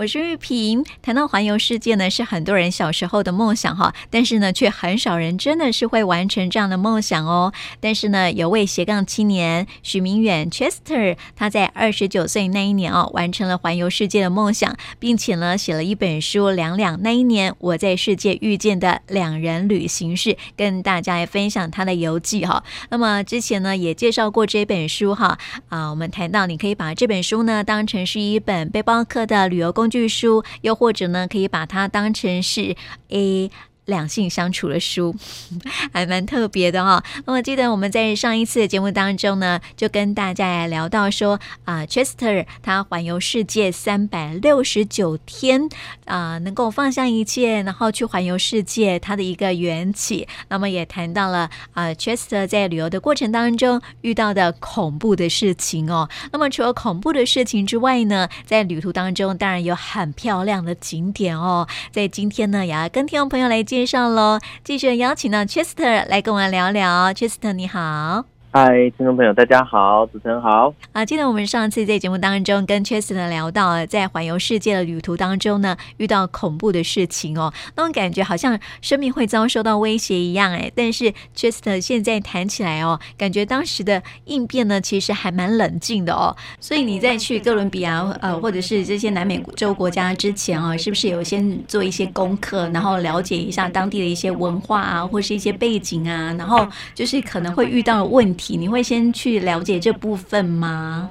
我是玉萍。谈到环游世界呢，是很多人小时候的梦想哈，但是呢，却很少人真的是会完成这样的梦想哦。但是呢，有位斜杠青年许明远 Chester，他在二十九岁那一年哦，完成了环游世界的梦想，并且呢，写了一本书《两两那一年我在世界遇见的两人旅行是》，跟大家来分享他的游记哈。那么之前呢，也介绍过这本书哈啊，我们谈到你可以把这本书呢当成是一本背包客的旅游工具书，又或者呢，可以把它当成是 A。两性相处的书 还蛮特别的哈、那么记得我们在上一次的节目当中呢，就跟大家来聊到说啊，Chester 他环游世界三百六十九天啊，能够放下一切，然后去环游世界，他的一个缘起。那么也谈到了啊，Chester 在旅游的过程当中遇到的恐怖的事情哦。那么除了恐怖的事情之外呢，在旅途当中当然有很漂亮的景点哦。在今天呢，也要跟听众朋友来介。绍喽，继续邀请到 Chester 来跟我聊聊。Chester 你好。嗨，听众朋友，大家好，主持人好。啊，记得我们上次在节目当中跟 Chester 聊到，在环游世界的旅途当中呢，遇到恐怖的事情哦，那种感觉好像生命会遭受到威胁一样哎。但是 Chester 现在谈起来哦，感觉当时的应变呢，其实还蛮冷静的哦。所以你在去哥伦比亚呃，或者是这些南美洲国家之前啊，是不是有先做一些功课，然后了解一下当地的一些文化啊，或是一些背景啊，然后就是可能会遇到的问题。你会先去了解这部分吗？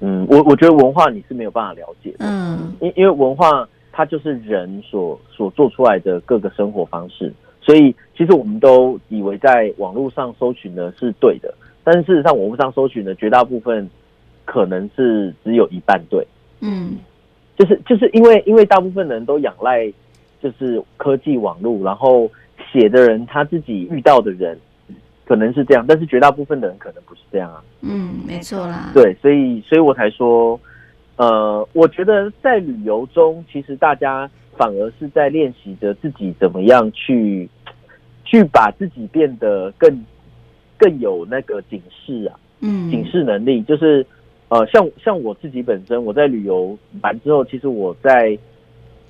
嗯，我我觉得文化你是没有办法了解的，嗯，因因为文化它就是人所所做出来的各个生活方式，所以其实我们都以为在网络上搜寻的是对的，但是事实上网络上搜寻的绝大部分可能是只有一半对，嗯，就是就是因为因为大部分人都仰赖就是科技网络，然后写的人他自己遇到的人。可能是这样，但是绝大部分的人可能不是这样啊。嗯，没错啦。对，所以，所以我才说，呃，我觉得在旅游中，其实大家反而是在练习着自己怎么样去，去把自己变得更更有那个警示啊，嗯，警示能力。就是，呃，像像我自己本身，我在旅游完之后，其实我在，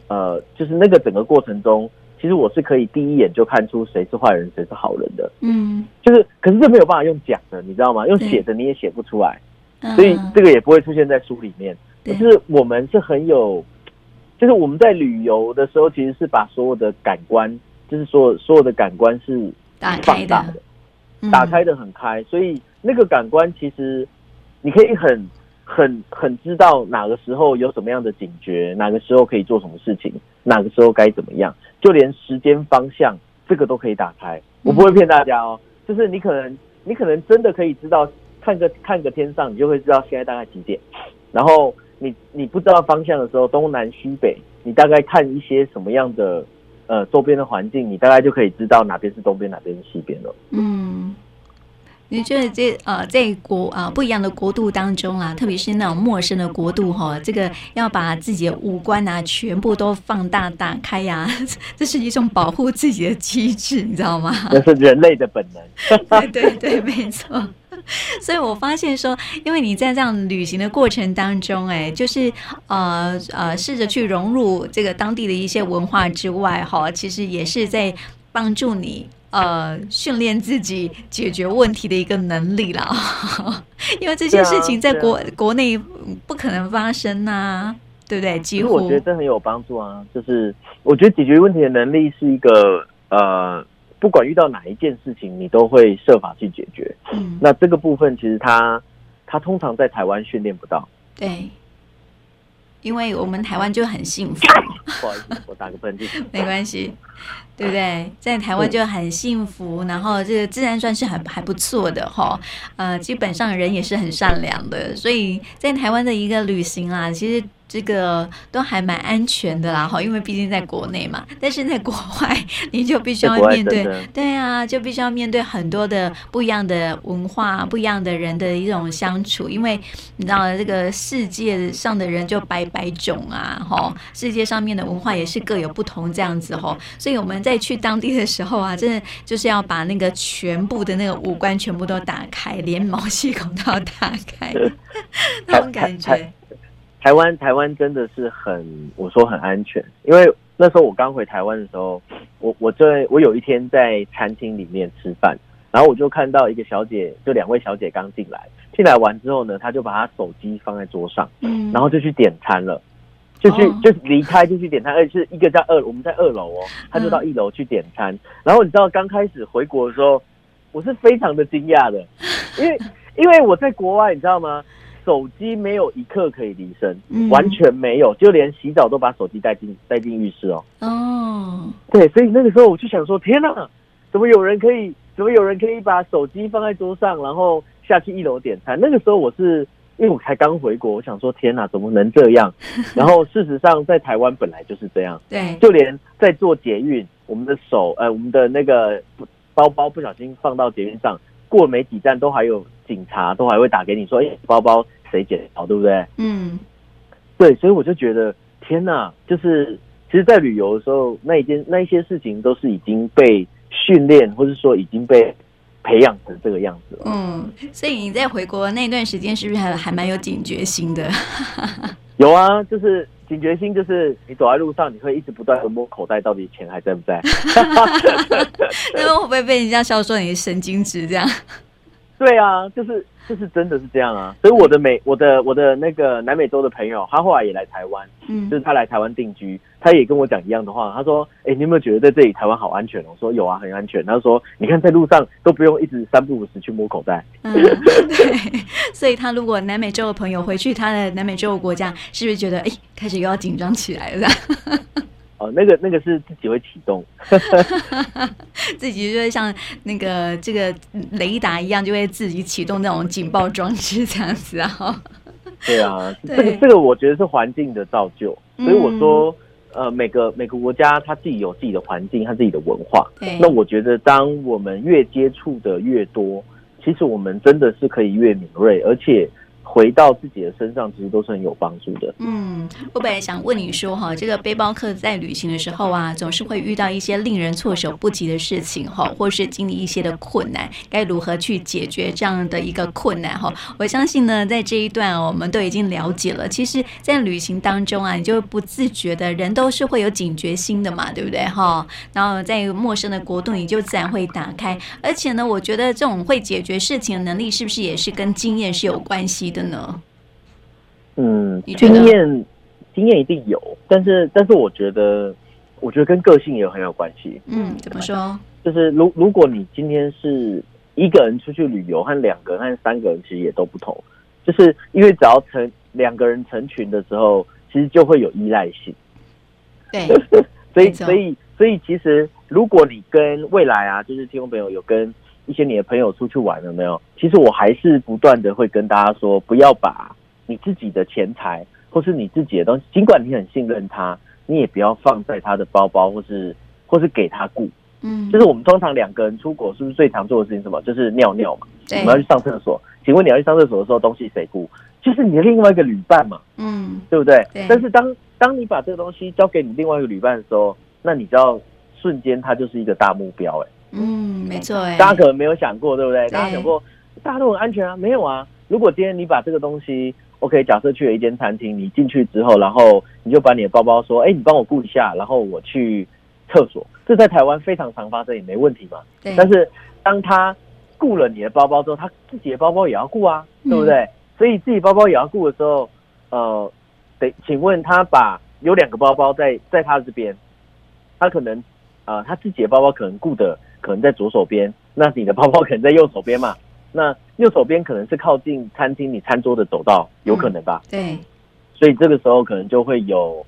呃，就是那个整个过程中。其实我是可以第一眼就看出谁是坏人，谁是好人的。嗯，就是，可是这没有办法用讲的，你知道吗？用写的你也写不出来，所以这个也不会出现在书里面。就是我们是很有，就是我们在旅游的时候，其实是把所有的感官，就是所有所有的感官是放大的，打开的很开，所以那个感官其实你可以很。很很知道哪个时候有什么样的警觉，哪个时候可以做什么事情，哪个时候该怎么样，就连时间方向这个都可以打开。我不会骗大家哦，就是你可能你可能真的可以知道，看个看个天上，你就会知道现在大概几点。然后你你不知道方向的时候，东南西北，你大概看一些什么样的呃周边的环境，你大概就可以知道哪边是东边，哪边是西边了。嗯。你觉得这呃，在国啊、呃、不一样的国度当中啊，特别是那种陌生的国度哈，这个要把自己的五官啊全部都放大打开呀、啊，这是一种保护自己的机制，你知道吗？这是人类的本能。对对对，没错。所以我发现说，因为你在这样旅行的过程当中，哎，就是呃呃，试着去融入这个当地的一些文化之外，哈，其实也是在帮助你。呃，训练自己解决问题的一个能力啦，因为这些事情在国、啊啊、国内不可能发生呐、啊，对不对？几乎我觉得这很有帮助啊。就是我觉得解决问题的能力是一个呃，不管遇到哪一件事情，你都会设法去解决。嗯，那这个部分其实他他通常在台湾训练不到。对。因为我们台湾就很幸福，不好意思，我打个喷嚏，没关系，对不对？在台湾就很幸福，然后这个自然算是很还不错的哈，呃，基本上人也是很善良的，所以在台湾的一个旅行啊，其实。这个都还蛮安全的啦，哈，因为毕竟在国内嘛。但是在国外，你就必须要面对，对啊，就必须要面对很多的不一样的文化、不一样的人的一种相处。因为你知道，这个世界上的人就百百种啊，哈，世界上面的文化也是各有不同这样子，哈。所以我们在去当地的时候啊，真的就是要把那个全部的那个五官全部都打开，连毛细孔都要打开，那种感觉。台湾台湾真的是很，我说很安全，因为那时候我刚回台湾的时候，我我在我有一天在餐厅里面吃饭，然后我就看到一个小姐，就两位小姐刚进来，进来完之后呢，她就把她手机放在桌上，嗯，然后就去点餐了，就去就离开就去点餐，而且是一个在二，我们在二楼哦，她就到一楼去点餐，然后你知道刚开始回国的时候，我是非常的惊讶的，因为因为我在国外，你知道吗？手机没有一刻可以离身，嗯，完全没有，就连洗澡都把手机带进带进浴室哦。哦，对，所以那个时候我就想说，天哪，怎么有人可以，怎么有人可以把手机放在桌上，然后下去一楼点餐？那个时候我是因为我才刚回国，我想说，天哪，怎么能这样？然后事实上，在台湾本来就是这样，对，就连在做捷运，我们的手，呃，我们的那个包包不小心放到捷运上，过了没几站，都还有警察都还会打给你说，哎，包包。谁捡到，对不对？嗯，对，所以我就觉得天哪，就是其实，在旅游的时候，那一件那一些事情都是已经被训练，或者说已经被培养成这个样子了。嗯，所以你在回国那段时间，是不是还还蛮有警觉心的？有啊，就是警觉心，就是你走在路上，你会一直不断的摸口袋，到底钱还在不在？那会不会被人家笑说你神经质这样？对啊，就是。就是真的是这样啊，所以我的美，我的我的那个南美洲的朋友，他后来也来台湾，嗯，就是他来台湾定居，他也跟我讲一样的话，他说，哎、欸，你有没有觉得在这里台湾好安全？我说有啊，很安全。他说，你看在路上都不用一直三不五时去摸口袋。嗯，对。所以他如果南美洲的朋友回去他的南美洲的国家，是不是觉得哎、欸，开始又要紧张起来了？哦，那个那个是自己会启动，自己就会像那个这个雷达一样，就会自己启动那种警报装置这样子啊。对啊，这个这个我觉得是环境的造就，所以我说，嗯、呃，每个每个国家它自己有自己的环境，它自己的文化。那我觉得，当我们越接触的越多，其实我们真的是可以越敏锐，而且。回到自己的身上，其实都是很有帮助的。嗯，我本来想问你说，哈，这个背包客在旅行的时候啊，总是会遇到一些令人措手不及的事情，哈，或是经历一些的困难，该如何去解决这样的一个困难？哈，我相信呢，在这一段我们都已经了解了。其实，在旅行当中啊，你就不自觉的，人都是会有警觉心的嘛，对不对？哈，然后在陌生的国度，你就自然会打开。而且呢，我觉得这种会解决事情的能力，是不是也是跟经验是有关系的？呢？嗯，经验经验一定有，但是但是我觉得，我觉得跟个性也很有关系。嗯，怎么说？就是如如果你今天是一个人出去旅游，和两个人和三个人其实也都不同。就是因为只要成两个人成群的时候，其实就会有依赖性。对，所以所以所以其实如果你跟未来啊，就是听众朋友有跟。一些你的朋友出去玩了没有？其实我还是不断的会跟大家说，不要把你自己的钱财或是你自己的东西，尽管你很信任他，你也不要放在他的包包，或是或是给他顾。嗯，就是我们通常两个人出国，是不是最常做的事情什么？就是尿尿嘛。我们要去上厕所，请问你要去上厕所的时候，东西谁顾？就是你的另外一个旅伴嘛。嗯，对不对？对。但是当当你把这个东西交给你另外一个旅伴的时候，那你知道瞬间它就是一个大目标哎、欸。嗯，没错哎，大家可能没有想过，对不对？对，大家想过，大家都很安全啊？没有啊。如果今天你把这个东西，OK，假设去了一间餐厅，你进去之后，然后你就把你的包包说，哎，你帮我顾一下，然后我去厕所，这在台湾非常常发生，也没问题嘛。对。但是当他顾了你的包包之后，他自己的包包也要顾啊，对不对？嗯。所以自己包包也要顾的时候，呃，得请问他把有两个包包在在他这边，他可能啊，呃，他自己的包包可能顾的。可能在左手边，那你的包包可能在右手边嘛？那右手边可能是靠近餐厅你餐桌的走道，有可能吧？嗯、对，所以这个时候可能就会有，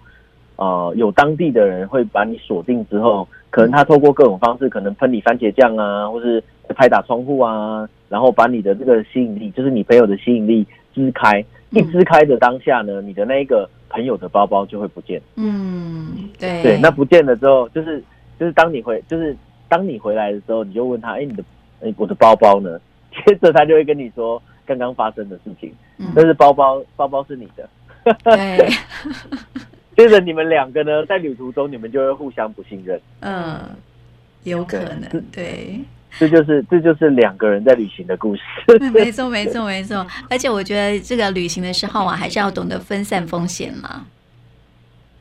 呃，有当地的人会把你锁定之后，可能他透过各种方式，可能喷你番茄酱啊，或是拍打窗户啊，然后把你的这个吸引力，就是你朋友的吸引力支开，一支开的当下呢，你的那一个朋友的包包就会不见。嗯，对，对，那不见了之后，就是就是当你回，就是。当你回来的时候，你就问他：“哎、欸，你的，哎、欸，我的包包呢？” 接着他就会跟你说刚刚发生的事情。嗯、但是包包，包包是你的。对。接着你们两个呢，在旅途中，你们就会互相不信任。嗯，有可能。对。这就是这就是两个人在旅行的故事。没错，没错，没错。而且我觉得这个旅行的时候啊，还是要懂得分散风险嘛。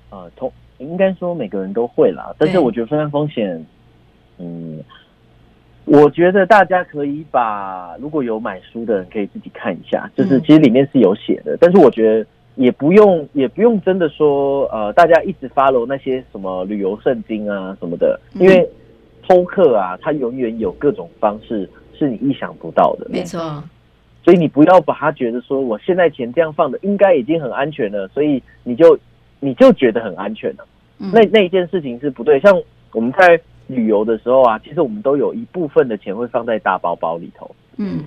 呃，同应该说每个人都会啦，但是我觉得分散风险，嗯，我觉得大家可以把如果有买书的人可以自己看一下，就是其实里面是有写的，嗯、但是我觉得也不用也不用真的说呃，大家一直 follow 那些什么旅游圣经啊什么的，因为。偷客啊，他永远有各种方式是你意想不到的。没错，所以你不要把他觉得说，我现在钱这样放的应该已经很安全了，所以你就你就觉得很安全了。嗯、那那一件事情是不对。像我们在旅游的时候啊，其实我们都有一部分的钱会放在大包包里头。嗯，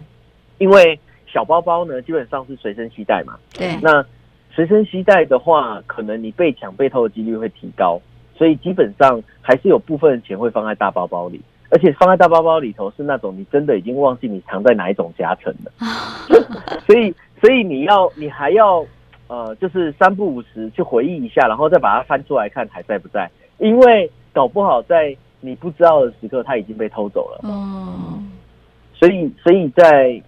因为小包包呢，基本上是随身携带嘛。对。那随身携带的话，可能你被抢被偷的几率会提高。所以基本上还是有部分的钱会放在大包包里，而且放在大包包里头是那种你真的已经忘记你藏在哪一种夹层了。所以，所以你要你还要呃，就是三不五时去回忆一下，然后再把它翻出来看还在不在，因为搞不好在你不知道的时刻，它已经被偷走了。哦，所以，所以在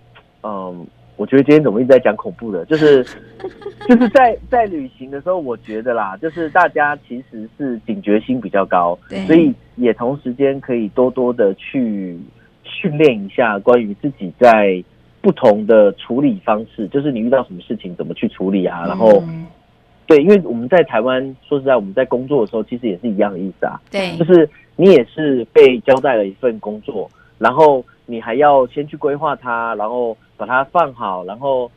嗯。我觉得今天怎么一直在讲恐怖的，就是 就是在在旅行的时候，我觉得啦，就是大家其实是警觉心比较高，所以也同时间可以多多的去训练一下关于自己在不同的处理方式，就是你遇到什么事情怎么去处理啊，然后对，因为我们在台湾，说实在，我们在工作的时候其实也是一样的意思啊，对，就是你也是被交代了一份工作，然后你还要先去规划它，然后。把它放好，然后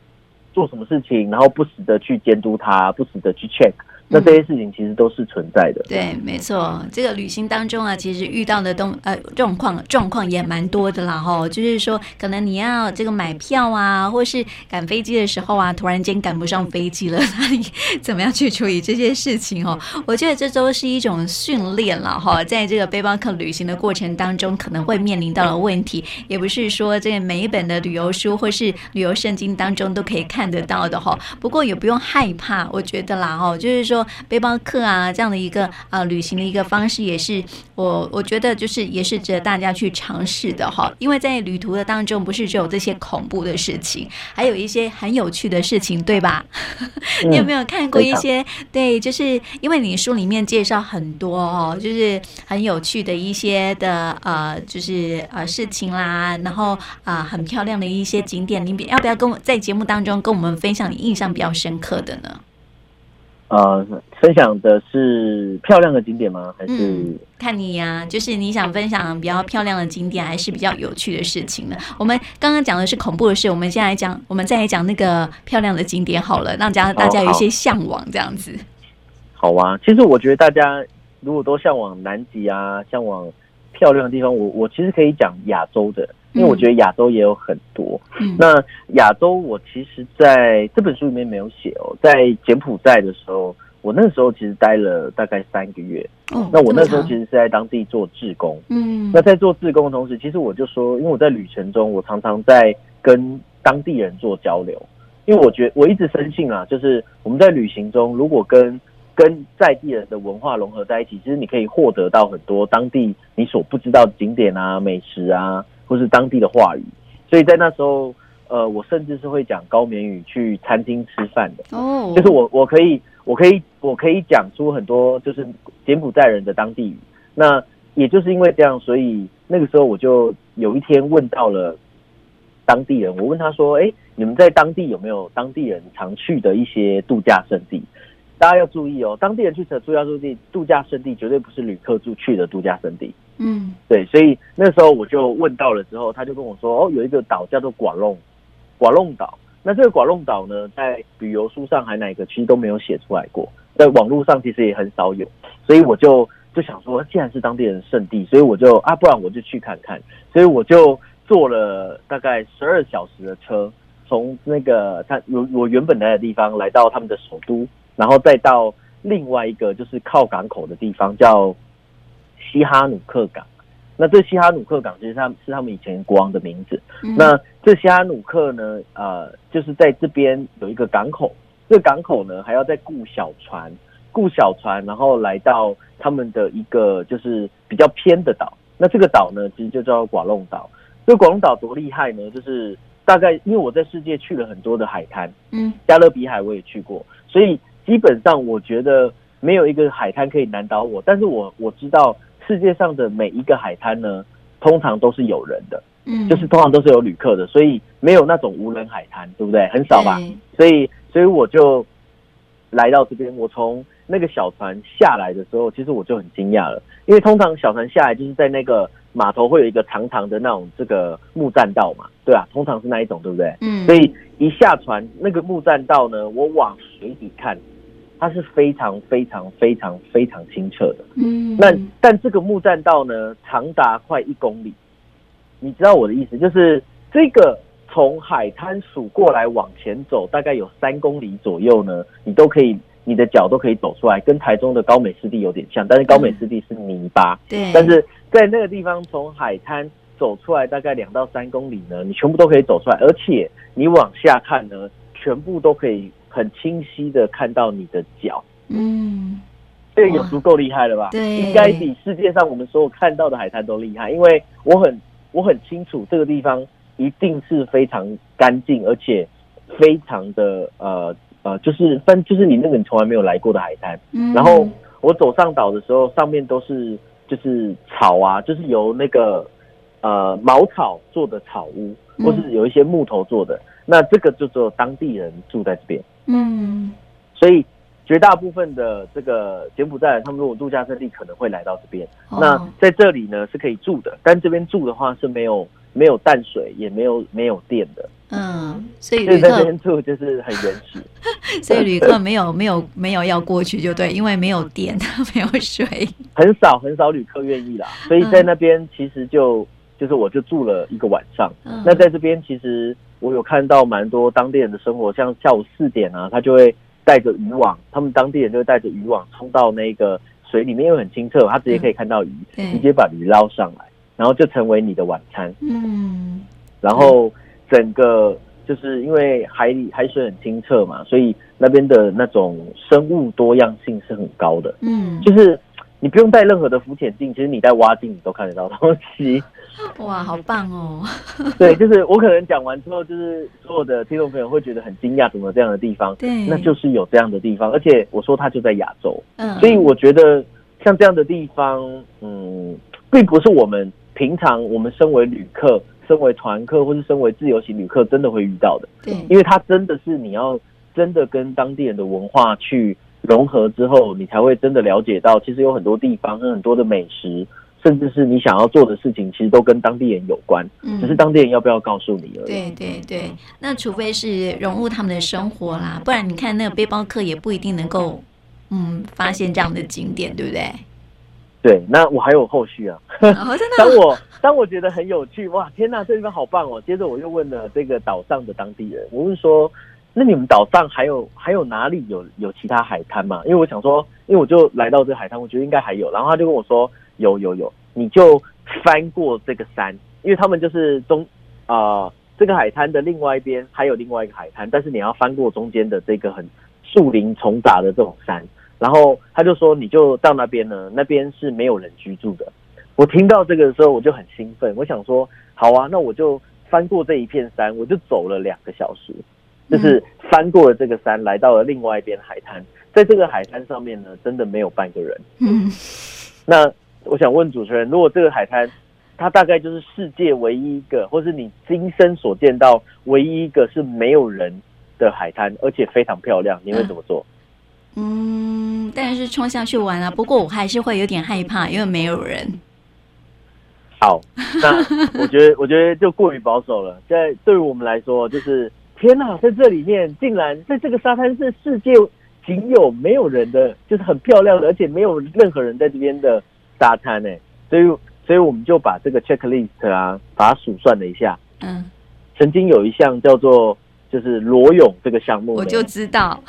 做什么事情，然后不时的去监督它，不时的去 check。那这些事情其实都是存在的。嗯、对，没错。这个旅行当中啊，其实遇到的东呃状况状况也蛮多的啦哈。就是说，可能你要这个买票啊，或是赶飞机的时候啊，突然间赶不上飞机了，那你怎么样去处理这些事情哦？我觉得这都是一种训练了哈。在这个背包客旅行的过程当中，可能会面临到的问题，也不是说这个每一本的旅游书或是旅游圣经当中都可以看得到的哈。不过也不用害怕，我觉得啦哈，就是说。背包客啊，这样的一个呃旅行的一个方式，也是我我觉得就是也是值得大家去尝试的哈。因为在旅途的当中，不是只有这些恐怖的事情，还有一些很有趣的事情，对吧？嗯、你有没有看过一些？对，就是因为你书里面介绍很多哦，就是很有趣的一些的呃，就是呃事情啦，然后啊、呃、很漂亮的一些景点，你要不要跟我在节目当中跟我们分享你印象比较深刻的呢？呃，分享的是漂亮的景点吗？还是、嗯、看你呀、啊？就是你想分享比较漂亮的景点，还是比较有趣的事情呢？我们刚刚讲的是恐怖的事，我们现在来讲，我们再来讲那个漂亮的景点好了，让家大家有一些向往这样子。好啊，其实我觉得大家如果都向往南极啊，向往漂亮的地方，我我其实可以讲亚洲的。因为我觉得亚洲也有很多。嗯，那亚洲我其实在这本书里面没有写哦，在柬埔寨的时候，我那时候其实待了大概三个月。哦，那我那时候其实是在当地做志工。嗯，那在做志工的同时，其实我就说，因为我在旅程中，我常常在跟当地人做交流，因为我觉得我一直深信啊，就是我们在旅行中，如果跟跟在地人的文化融合在一起，其实你可以获得到很多当地你所不知道的景点啊、美食啊。或是当地的话语，所以在那时候，呃，我甚至是会讲高棉语去餐厅吃饭的。哦，oh. 就是我我可以我可以我可以讲出很多就是柬埔寨人的当地语。那也就是因为这样，所以那个时候我就有一天问到了当地人，我问他说：“哎，你们在当地有没有当地人常去的一些度假胜地？”大家要注意哦，当地人去的度假胜地，度假胜地绝对不是旅客住去的度假胜地。嗯，对，所以那时候我就问到了之后，他就跟我说，哦，有一个岛叫做寡弄，寡弄岛。那这个寡弄岛呢，在旅游书上还哪个其实都没有写出来过，在网络上其实也很少有。所以我就就想说，既然是当地人圣地，所以我就啊，不然我就去看看。所以我就坐了大概十二小时的车，从那个他我我原本来的地方来到他们的首都，然后再到另外一个就是靠港口的地方叫。西哈努克港，那这西哈努克港其实他们是他们以前国王的名字。嗯、那这西哈努克呢，呃，就是在这边有一个港口，这个港口呢还要再雇小船，雇小船，然后来到他们的一个就是比较偏的岛。那这个岛呢，其实就叫寡弄岛。这个寡弄岛多厉害呢？就是大概因为我在世界去了很多的海滩，嗯，加勒比海我也去过，所以基本上我觉得没有一个海滩可以难倒我。但是我我知道世界上的每一个海滩呢，通常都是有人的，嗯，就是通常都是有旅客的，所以没有那种无人海滩，对不对？很少吧？所以所以我就来到这边，我从。那个小船下来的时候，其实我就很惊讶了，因为通常小船下来就是在那个码头会有一个长长的那种这个木栈道嘛，对啊，通常是那一种，对不对？嗯。所以一下船，那个木栈道呢，我往水底看，它是非常非常非常非常清澈的。嗯。那但这个木栈道呢，长达快一公里，你知道我的意思，就是这个从海滩数过来往前走，大概有三公里左右呢，你都可以。你的脚都可以走出来，跟台中的高美湿地有点像，但是高美湿地是泥巴。对。但是在那个地方，从海滩走出来大概两到三公里呢，你全部都可以走出来，而且你往下看呢，全部都可以很清晰的看到你的脚。嗯。这个有足够厉害了吧？对。应该比世界上我们所有看到的海滩都厉害，因为我很我很清楚这个地方一定是非常干净，而且非常的呃。呃，就是分，就是你那个你从来没有来过的海滩，嗯，然后我走上岛的时候，上面都是就是草啊，就是由那个呃茅草做的草屋，或是有一些木头做的，嗯，那这个就只有当地人住在这边，嗯，所以绝大部分的这个柬埔寨，他们如果度假胜地可能会来到这边，哦，那在这里呢是可以住的，但这边住的话是没有没有淡水，也没有没有电的。嗯，所以旅客在这边住就是很原始，所以旅客没有没有没有要过去就对，因为没有电，没有水，很少很少旅客愿意啦。所以在那边其实就就是我就住了一个晚上。嗯、那在这边其实我有看到蛮多当地人的生活，像下午四点啊，他就会带着渔网，他们当地人就会带着渔网冲到那个水里面，因为很清澈，他直接可以看到鱼，嗯、直接把鱼捞上来，然后就成为你的晚餐。嗯，然后。整个就是因为海里海水很清澈嘛，所以那边的那种生物多样性是很高的。嗯，就是你不用带任何的浮潜镜，其实你带蛙镜你都看得到东西。哇，好棒哦！对，就是我可能讲完之后，就是所有的听众朋友会觉得很惊讶，怎么这样的地方？对，那就是有这样的地方，而且我说它就在亚洲。嗯，所以我觉得像这样的地方，嗯，并不是我们平常我们身为旅客。身为团客或是身为自由行旅客，真的会遇到的。对，因为它真的是你要真的跟当地人的文化去融合之后，你才会真的了解到，其实有很多地方跟很多的美食，甚至是你想要做的事情，其实都跟当地人有关。嗯，只是当地人要不要告诉你而已。对对对，那除非是融入他们的生活啦，不然你看那个背包客也不一定能够嗯发现这样的景点，对不对？对，那我还有后续啊。当我当我觉得很有趣，哇，天哪，这地方好棒哦！接着我又问了这个岛上的当地人，我问说，那你们岛上还有还有哪里有有其他海滩吗？因为我想说，因为我就来到这个海滩，我觉得应该还有。然后他就跟我说，有有有，你就翻过这个山，因为他们就是中啊、呃、这个海滩的另外一边还有另外一个海滩，但是你要翻过中间的这个很树林丛杂的这种山。然后他就说，你就到那边呢，那边是没有人居住的。我听到这个的时候，我就很兴奋，我想说，好啊，那我就翻过这一片山，我就走了两个小时，就是翻过了这个山，来到了另外一边海滩。在这个海滩上面呢，真的没有半个人。嗯，那我想问主持人，如果这个海滩，它大概就是世界唯一一个，或是你今生所见到唯一一个是没有人的海滩，而且非常漂亮，你会怎么做？嗯，当然是冲下去玩啊！不过我还是会有点害怕，因为没有人。好，那我觉得，我觉得就过于保守了。在对于我们来说，就是天哪，在这里面竟然在这个沙滩是世界仅有没有人的，就是很漂亮的，而且没有任何人在这边的沙滩呢。所以，所以我们就把这个 checklist 啊，把它数算了一下。嗯，曾经有一项叫做。就是裸泳这个项目，我就知道，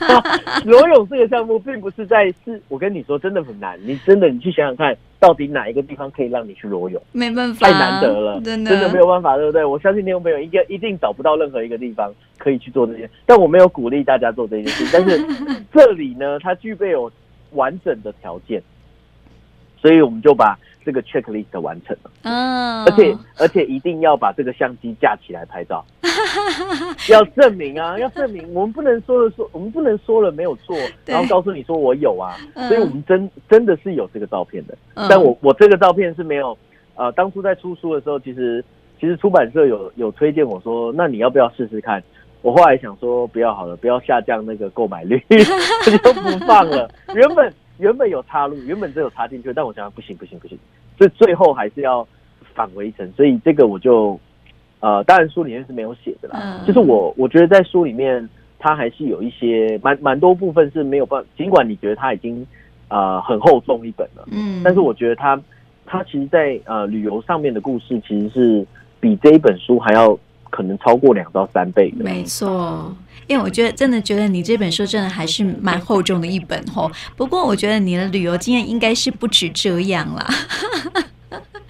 裸泳这个项目并不是在是，我跟你说真的很难，你真的你去想想看，到底哪一个地方可以让你去裸泳？没办法，太难得了，真的真的没有办法，对不对？我相信听众朋友应该一定找不到任何一个地方可以去做这些，但我没有鼓励大家做这件事，但是 这里呢，它具备有完整的条件，所以我们就把这个 checklist 完成了。嗯，而且而且一定要把这个相机架起来拍照，要证明啊，要证明我们不能说了说，我们不能说了没有错，然后告诉你说我有啊，所以我们真真的是有这个照片的。但我我这个照片是没有，呃，当初在出书的时候，其实其实出版社有有推荐我说，那你要不要试试看？我后来想说，不要好了，不要下降那个购买率，我 就不放了。原本原本有插入，原本只有插进去，但我想不行不行不行，所以最后还是要返回一层。所以这个我就呃，当然书里面是没有写的啦。就是我我觉得在书里面，它还是有一些蛮蛮多部分是没有办法，尽管你觉得它已经呃很厚重一本了，嗯，但是我觉得它它其实在呃旅游上面的故事，其实是比这一本书还要。可能超过两到三倍，没错。因为我觉得真的觉得你这本书真的还是蛮厚重的一本吼。不过我觉得你的旅游经验应该是不止这样啦。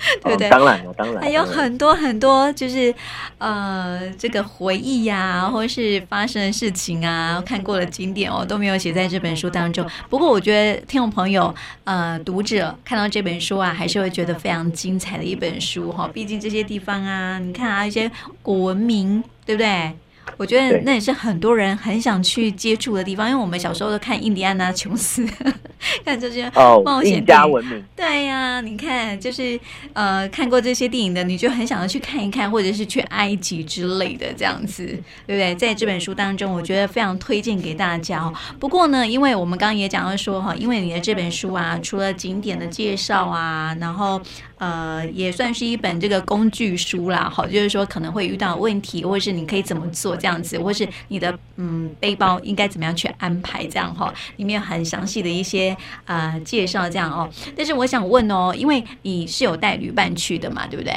对不对？当然了，当然。还有很多很多，就是呃，这个回忆呀、啊，或是发生的事情啊，看过的经典哦，都没有写在这本书当中。不过，我觉得听众朋友、呃，读者看到这本书啊，还是会觉得非常精彩的一本书哈。毕竟这些地方啊，你看啊，一些古文明，对不对？我觉得那也是很多人很想去接触的地方，因为我们小时候都看印第安纳琼斯，看这些冒险家文明。对呀、啊，你看，就是呃看过这些电影的，你就很想要去看一看，或者是去埃及之类的这样子，对不对？在这本书当中，我觉得非常推荐给大家哦。不过呢，因为我们刚刚也讲到说哈，因为你的这本书啊，除了景点的介绍啊，然后呃也算是一本这个工具书啦，好，就是说可能会遇到问题，或者是你可以怎么做。这样子，或是你的嗯背包应该怎么样去安排？这样哈，里面有很详细的一些呃介绍，这样哦。但是我想问哦，因为你是有带旅伴去的嘛，对不对？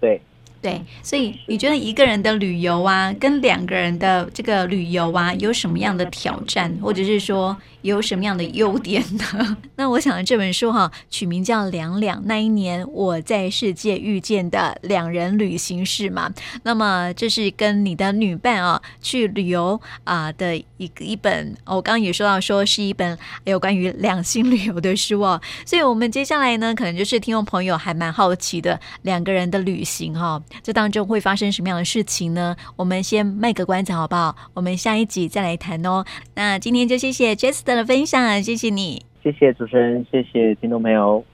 对。对，所以你觉得一个人的旅游啊，跟两个人的这个旅游啊，有什么样的挑战，或者是说有什么样的优点呢？那我想这本书哈，取名叫《两两那一年我在世界遇见的两人旅行是》嘛。那么这是跟你的女伴啊去旅游啊的一个一本，我刚刚也说到说是一本有关于两性旅游的书哦。所以我们接下来呢，可能就是听众朋友还蛮好奇的两个人的旅行哈。这当中会发生什么样的事情呢？我们先卖个关子好不好？我们下一集再来谈哦。那今天就谢谢 just 的分享，谢谢你，谢谢主持人，谢谢听众朋友。